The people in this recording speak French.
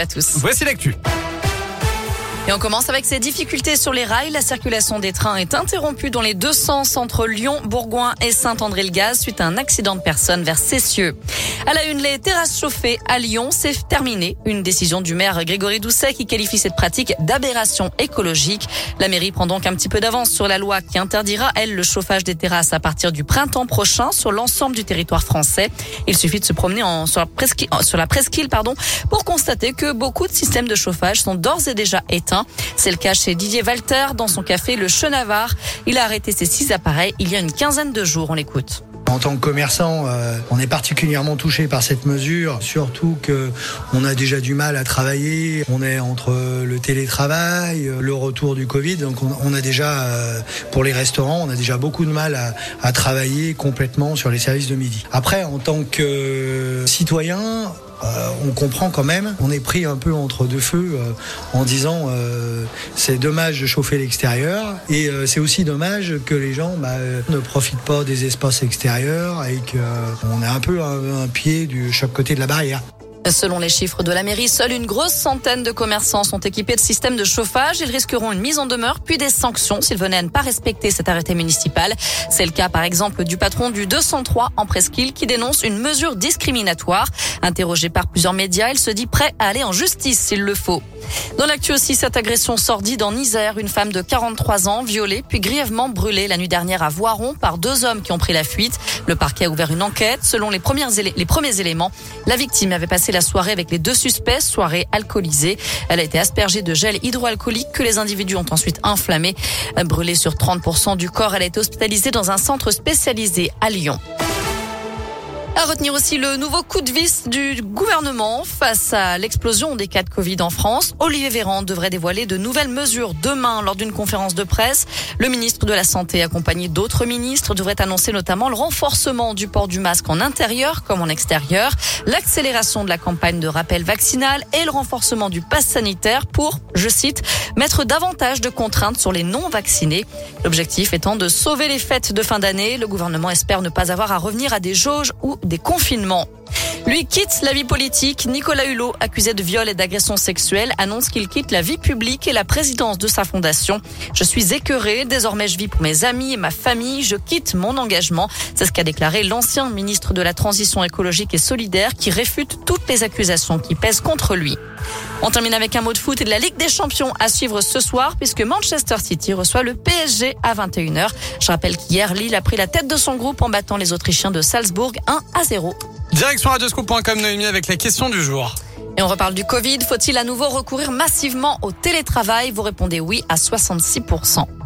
à tous. Voici l'actu. Et on commence avec ces difficultés sur les rails. La circulation des trains est interrompue dans les deux sens entre Lyon, Bourgoin et Saint-André-le-Gaz suite à un accident de personne vers Cessieux. À la une, les terrasses chauffées à Lyon, c'est terminé. Une décision du maire Grégory Doucet qui qualifie cette pratique d'aberration écologique. La mairie prend donc un petit peu d'avance sur la loi qui interdira, elle, le chauffage des terrasses à partir du printemps prochain sur l'ensemble du territoire français. Il suffit de se promener en, sur, la presqu'île, sur la presqu'île pardon, pour constater que beaucoup de systèmes de chauffage sont d'ores et déjà éteints. C'est le cas chez Didier Walter dans son café Le Chenavar. Il a arrêté ses six appareils il y a une quinzaine de jours. On l'écoute. En tant que commerçant, euh, on est particulièrement touché par cette mesure, surtout que on a déjà du mal à travailler. On est entre le télétravail, le retour du Covid, donc on, a déjà, euh, pour les restaurants, on a déjà beaucoup de mal à, à, travailler complètement sur les services de midi. Après, en tant que citoyen, euh, on comprend quand même, on est pris un peu entre deux feux euh, en disant euh, c'est dommage de chauffer l'extérieur et c'est aussi dommage que les gens bah, ne profitent pas des espaces extérieurs et qu'on a un peu un, un pied du chaque côté de la barrière. Selon les chiffres de la mairie, seule une grosse centaine de commerçants sont équipés de systèmes de chauffage. Ils risqueront une mise en demeure puis des sanctions s'ils venaient à ne pas respecter cet arrêté municipal. C'est le cas par exemple du patron du 203 en Presqu'île qui dénonce une mesure discriminatoire. Interrogé par plusieurs médias, il se dit prêt à aller en justice s'il le faut. Dans l'actu aussi, cette agression sordide en Isère, une femme de 43 ans violée puis grièvement brûlée la nuit dernière à Voiron par deux hommes qui ont pris la fuite. Le parquet a ouvert une enquête. Selon les, les premiers éléments, la victime avait passé la soirée avec les deux suspects, soirée alcoolisée. Elle a été aspergée de gel hydroalcoolique que les individus ont ensuite inflammé. Brûlée sur 30% du corps, elle a été hospitalisée dans un centre spécialisé à Lyon. À retenir aussi le nouveau coup de vis du gouvernement face à l'explosion des cas de Covid en France. Olivier Véran devrait dévoiler de nouvelles mesures demain lors d'une conférence de presse. Le ministre de la Santé, accompagné d'autres ministres, devrait annoncer notamment le renforcement du port du masque en intérieur comme en extérieur, l'accélération de la campagne de rappel vaccinal et le renforcement du pass sanitaire pour, je cite, mettre davantage de contraintes sur les non-vaccinés. L'objectif étant de sauver les fêtes de fin d'année. Le gouvernement espère ne pas avoir à revenir à des jauges ou des confinements. Lui quitte la vie politique. Nicolas Hulot, accusé de viol et d'agression sexuelle, annonce qu'il quitte la vie publique et la présidence de sa fondation. Je suis écœuré. Désormais, je vis pour mes amis et ma famille. Je quitte mon engagement. C'est ce qu'a déclaré l'ancien ministre de la Transition écologique et solidaire qui réfute toutes les accusations qui pèsent contre lui. On termine avec un mot de foot et de la Ligue des Champions à suivre ce soir puisque Manchester City reçoit le PSG à 21h. Je rappelle qu'hier, Lille a pris la tête de son groupe en battant les Autrichiens de Salzbourg 1 à 0. Direction radioscope.com Noémie avec la question du jour. Et on reparle du Covid. Faut-il à nouveau recourir massivement au télétravail? Vous répondez oui à 66%.